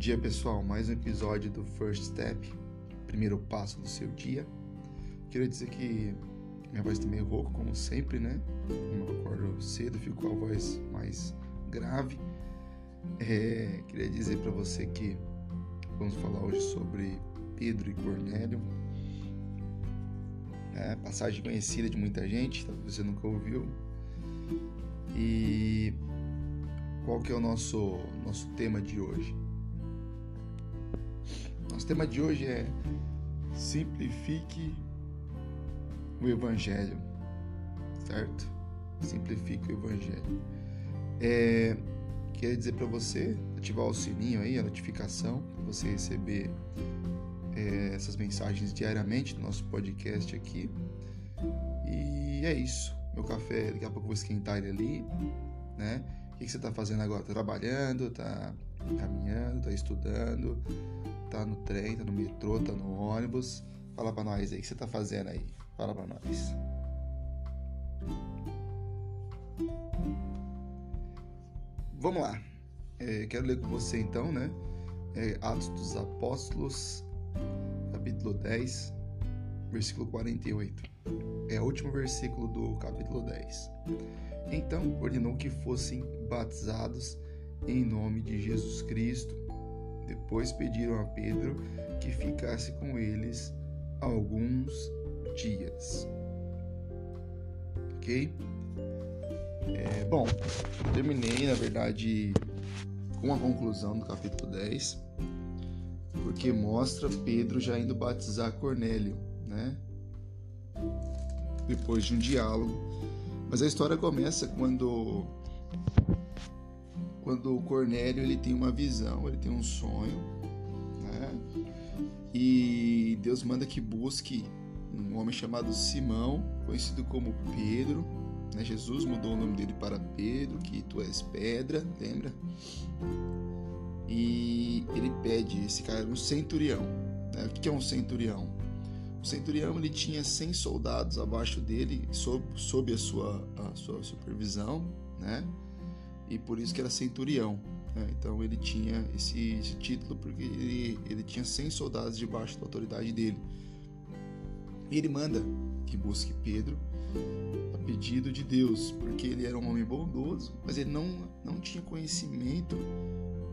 dia, pessoal. Mais um episódio do First Step, primeiro passo do seu dia. Queria dizer que minha voz tá meio rouca, como sempre, né? Como eu acordo cedo, fico com a voz mais grave. É, queria dizer para você que vamos falar hoje sobre Pedro e Cornélio. É, passagem conhecida de muita gente, talvez você nunca ouviu. E qual que é o nosso, nosso tema de hoje? Nosso tema de hoje é simplifique o Evangelho, certo? Simplifique o Evangelho. É, queria dizer para você ativar o sininho aí, a notificação, para você receber é, essas mensagens diariamente no nosso podcast aqui. E é isso. Meu café, daqui a pouco eu vou esquentar ele ali, né? O que, que você está fazendo agora? Tá trabalhando, tá caminhando, tá estudando, tá no trem, tá no metrô, tá no ônibus. Fala para nós aí, o que você tá fazendo aí? Fala para nós. Vamos lá. É, quero ler com você então, né? É, Atos dos Apóstolos, capítulo 10, versículo 48. É o último versículo do capítulo 10. Então ordenou que fossem batizados em nome de Jesus Cristo depois pediram a Pedro que ficasse com eles alguns dias. Ok? É, bom, terminei na verdade com a conclusão do capítulo 10, porque mostra Pedro já indo batizar Cornélio, né? Depois de um diálogo. Mas a história começa quando quando o Cornélio ele tem uma visão, ele tem um sonho, né? E Deus manda que busque um homem chamado Simão, conhecido como Pedro. Né? Jesus mudou o nome dele para Pedro, que tu és pedra, lembra? E ele pede, esse cara um centurião. Né? O que é um centurião? O centurião ele tinha 100 soldados abaixo dele, sob, sob a, sua, a sua supervisão, né? E por isso que era centurião. Né? Então ele tinha esse, esse título porque ele, ele tinha 100 soldados debaixo da autoridade dele. E ele manda que busque Pedro a pedido de Deus, porque ele era um homem bondoso, mas ele não, não tinha conhecimento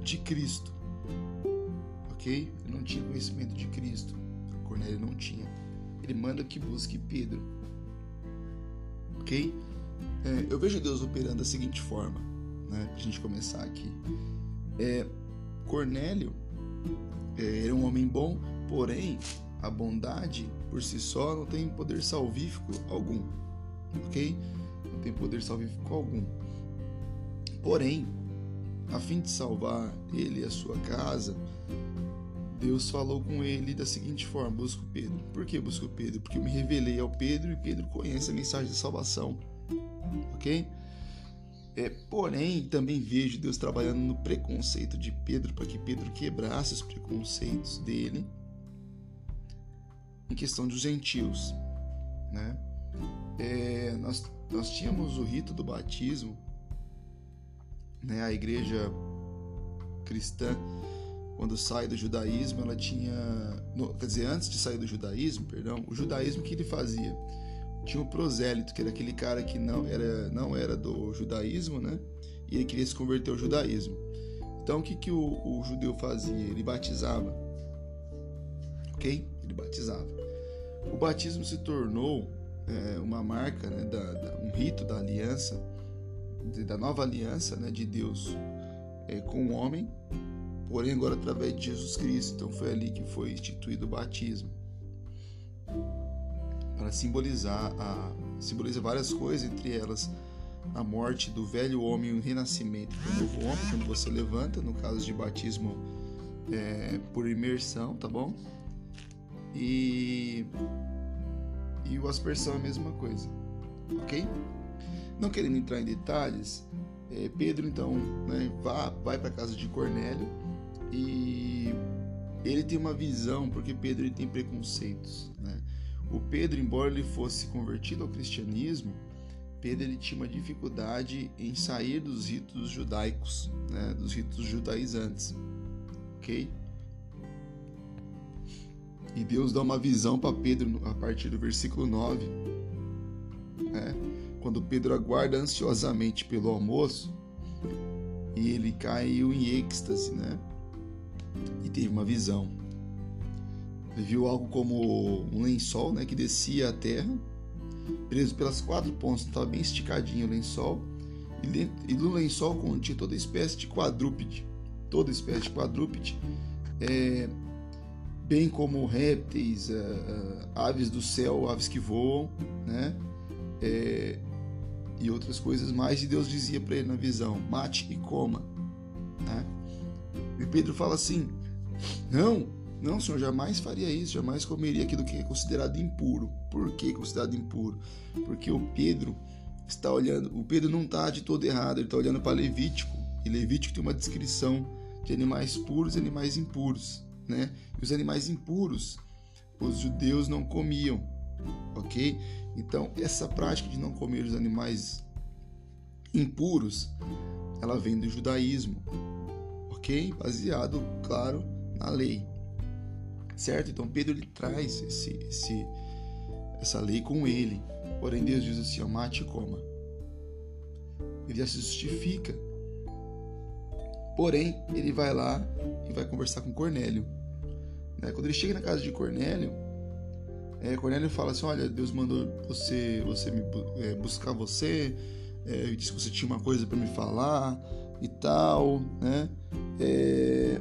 de Cristo. Ok? Ele não tinha conhecimento de Cristo. Cornélio não tinha. Ele manda que busque Pedro. Ok? É, eu vejo Deus operando da seguinte forma né, para a gente começar aqui. É, Cornélio é, era um homem bom, porém a bondade por si só não tem poder salvífico algum, ok? Não tem poder salvífico algum. Porém, a fim de salvar ele e a sua casa, Deus falou com ele da seguinte forma: busco Pedro. Por que busco Pedro? Porque eu me revelei ao Pedro e Pedro conhece a mensagem de salvação, ok? É, porém, também vejo Deus trabalhando no preconceito de Pedro para que Pedro quebrasse os preconceitos dele em questão dos gentios. Né? É, nós, nós tínhamos o rito do batismo, né? a igreja cristã, quando sai do judaísmo, ela tinha. No, quer dizer, antes de sair do judaísmo, perdão, o judaísmo que ele fazia? Tinha o prosélito, que era aquele cara que não era, não era do judaísmo, né? E ele queria se converter ao judaísmo. Então o que, que o, o judeu fazia? Ele batizava. Ok? Ele batizava. O batismo se tornou é, uma marca, né, da, da, um rito da aliança, de, da nova aliança né, de Deus é, com o homem, porém agora através de Jesus Cristo. Então foi ali que foi instituído o batismo para simbolizar a simboliza várias coisas, entre elas a morte do velho homem e o renascimento do novo homem, quando você levanta, no caso de batismo é, por imersão, tá bom? E, e o aspersão é a mesma coisa, ok? Não querendo entrar em detalhes, é, Pedro então né, vai, vai para a casa de Cornélio e ele tem uma visão, porque Pedro ele tem preconceitos, né? O Pedro, embora ele fosse convertido ao cristianismo, Pedro ele tinha uma dificuldade em sair dos ritos judaicos, né, dos ritos judaizantes. ok? E Deus dá uma visão para Pedro a partir do versículo 9. Né? Quando Pedro aguarda ansiosamente pelo almoço, e ele caiu em êxtase, né? E teve uma visão. Viu algo como um lençol, né, que descia à terra, preso pelas quatro pontas, estava bem esticadinho o lençol, e, no lençol continha toda espécie de quadrúpede, toda espécie de quadrúpede, é, bem como répteis, uh, uh, aves do céu, aves que voam, né? É, e outras coisas mais. E Deus dizia para ele na visão: mate e coma. Né? E Pedro fala assim: não, não, senhor, jamais faria isso, jamais comeria aquilo que é considerado impuro. Por que considerado impuro? Porque o Pedro está olhando, o Pedro não está de todo errado, ele está olhando para Levítico. E Levítico tem uma descrição de animais puros e animais impuros né? E os animais impuros, os judeus não comiam, ok? Então, essa prática de não comer os animais impuros, ela vem do judaísmo, ok? Baseado, claro, na lei, certo? Então, Pedro ele traz esse, esse, essa lei com ele. Porém, Deus diz assim: ó, mate e coma. Ele já se justifica. Porém, ele vai lá e vai conversar com Cornélio. Né? Quando ele chega na casa de Cornélio, é, Cornélio fala assim: Olha, Deus mandou você, você me, é, buscar você, é, disse que você tinha uma coisa para me falar e tal, né? É,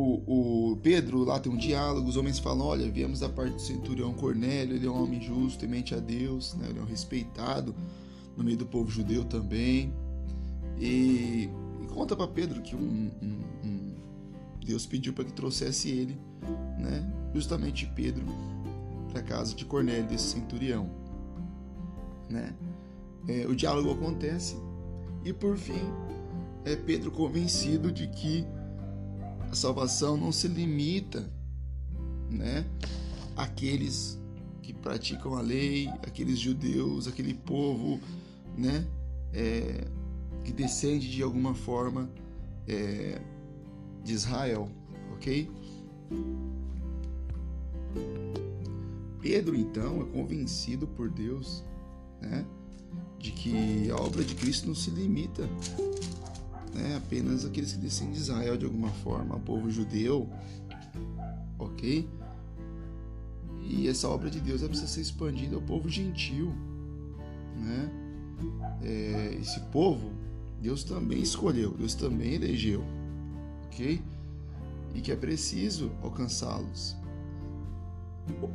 o, o, Pedro lá tem um diálogo, os homens falam: Olha, viemos da parte do centurião Cornélio, ele é um homem justo, temente a Deus, né? ele é um respeitado no meio do povo judeu também. E, e conta para Pedro que um, um, um Deus pediu para que trouxesse ele, né, justamente Pedro, para a casa de Cornélio, desse centurião. Né? É, o diálogo acontece e, por fim, é Pedro convencido de que a salvação não se limita né, àqueles que praticam a lei, aqueles judeus, aquele povo né, é, que descende de alguma forma é, de Israel, ok? Pedro então é convencido por Deus, né, de que a obra de Cristo não se limita, né, apenas aqueles que descendem de Israel de alguma forma, o povo judeu, ok? E essa obra de Deus precisa ser expandida ao povo gentil, né? É, esse povo Deus também escolheu, Deus também elegeu ok? E que é preciso alcançá-los.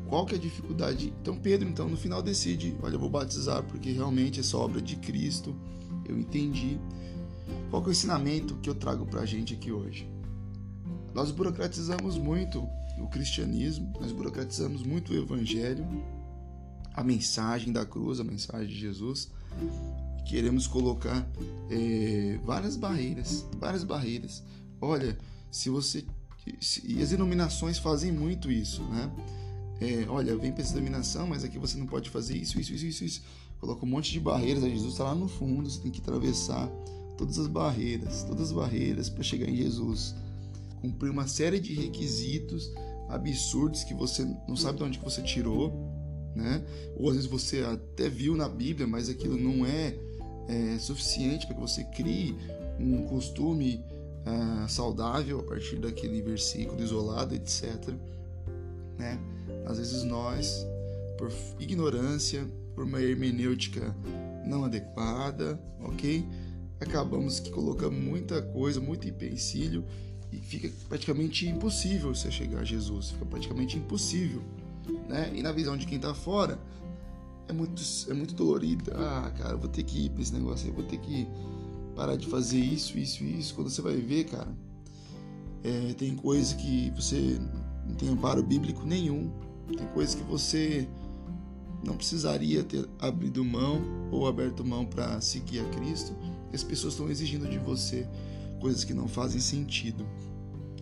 Qual que é a dificuldade? Então Pedro, então, no final decide, olha, eu vou batizar porque realmente essa obra de Cristo, eu entendi. Qual é o ensinamento que eu trago para a gente aqui hoje? Nós burocratizamos muito o cristianismo, nós burocratizamos muito o evangelho, a mensagem da cruz, a mensagem de Jesus, queremos colocar é, várias barreiras, várias barreiras olha, se você. E as iluminações fazem muito isso, né? É, olha, vem para essa iluminação, mas aqui você não pode fazer isso, isso, isso, isso, isso. Coloca um monte de barreiras, a Jesus está lá no fundo, você tem que atravessar todas as barreiras, todas as barreiras para chegar em Jesus. Cumprir uma série de requisitos absurdos que você não sabe de onde que você tirou, né? Ou às vezes você até viu na Bíblia, mas aquilo não é, é suficiente para que você crie um costume uh, saudável a partir daquele versículo isolado, etc. Né? Às vezes nós, por ignorância, por uma hermenêutica não adequada, ok? Acabamos que colocamos muita coisa, muito empecilho e fica praticamente impossível você chegar a Jesus, fica praticamente impossível, né? E na visão de quem está fora, é muito, é muito dolorido. Ah, cara, vou ter que ir para esse negócio aí, vou ter que parar de fazer isso, isso e isso. Quando você vai ver, cara, é, tem coisas que você não tem amparo bíblico nenhum. Tem coisas que você não precisaria ter abrido mão ou aberto mão para seguir a Cristo. As pessoas estão exigindo de você coisas que não fazem sentido.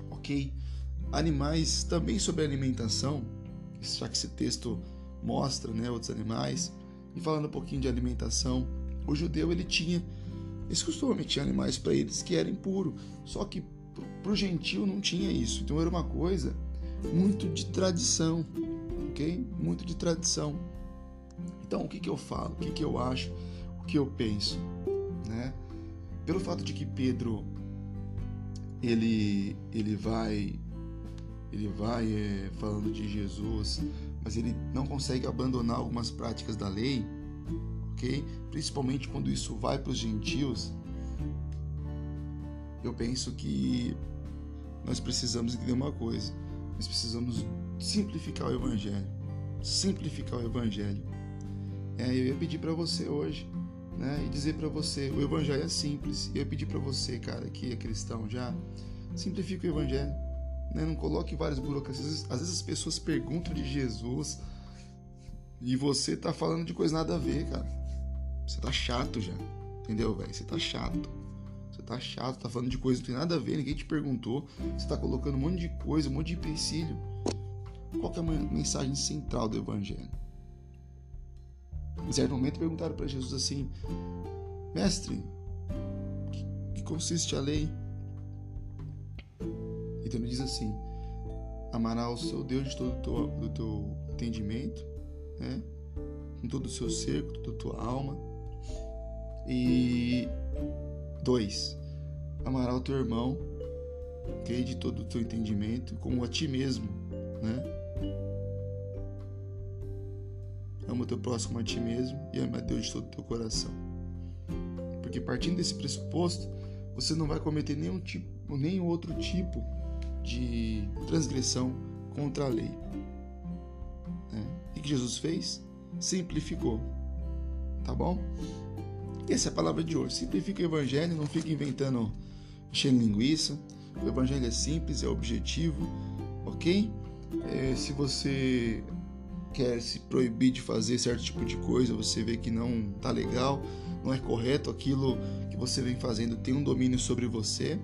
Ok? Animais, também sobre alimentação, já que esse texto mostra né, outros animais, e falando um pouquinho de alimentação, o judeu ele tinha esse costume tinha animais para eles que eram impuros. Só que para o gentil não tinha isso. Então era uma coisa muito de tradição, ok? Muito de tradição. Então o que, que eu falo, o que, que eu acho, o que eu penso, né? Pelo fato de que Pedro ele ele vai ele vai é, falando de Jesus, mas ele não consegue abandonar algumas práticas da lei, ok? Principalmente quando isso vai para os gentios. Eu penso que nós precisamos entender uma coisa: nós precisamos simplificar o Evangelho. Simplificar o Evangelho. É, eu ia pedir para você hoje, né, e dizer para você: o Evangelho é simples. Eu ia pedir para você, cara, que é cristão já, simplifique o Evangelho. Né, não coloque várias burocracias. Às vezes as pessoas perguntam de Jesus e você tá falando de coisa nada a ver, cara. Você tá chato já. Entendeu, velho? Você tá chato. Você tá chato, tá falando de coisa que não tem nada a ver, ninguém te perguntou. Você tá colocando um monte de coisa, um monte de empecilho. Qual é a mensagem central do Evangelho? Em certo momento perguntaram para Jesus assim: Mestre, que, consiste a lei? Então ele diz assim: Amará o seu Deus de todo o teu, do teu entendimento, né? com todo o seu ser, com toda a tua alma. E dois, amará o teu irmão, okay, de todo o teu entendimento, como a ti mesmo, né? Ama o teu próximo a ti mesmo e ama a Deus de todo o teu coração. Porque partindo desse pressuposto, você não vai cometer nenhum tipo, nenhum outro tipo de transgressão contra a lei. Né? E que Jesus fez? Simplificou. Tá bom? Essa é a palavra de hoje. Simplifica o evangelho, não fica inventando, enchendo linguiça. O evangelho é simples, é objetivo, ok? É, se você quer se proibir de fazer certo tipo de coisa, você vê que não tá legal, não é correto aquilo que você vem fazendo, tem um domínio sobre você,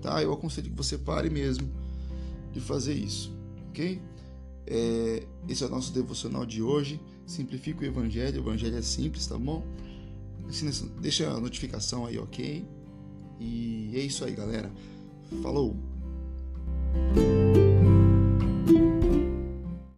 tá? Eu aconselho que você pare mesmo de fazer isso, ok? É, esse é o nosso devocional de hoje. Simplifica o Evangelho, o Evangelho é simples, tá bom? Deixa a notificação aí, ok? E é isso aí, galera. Falou!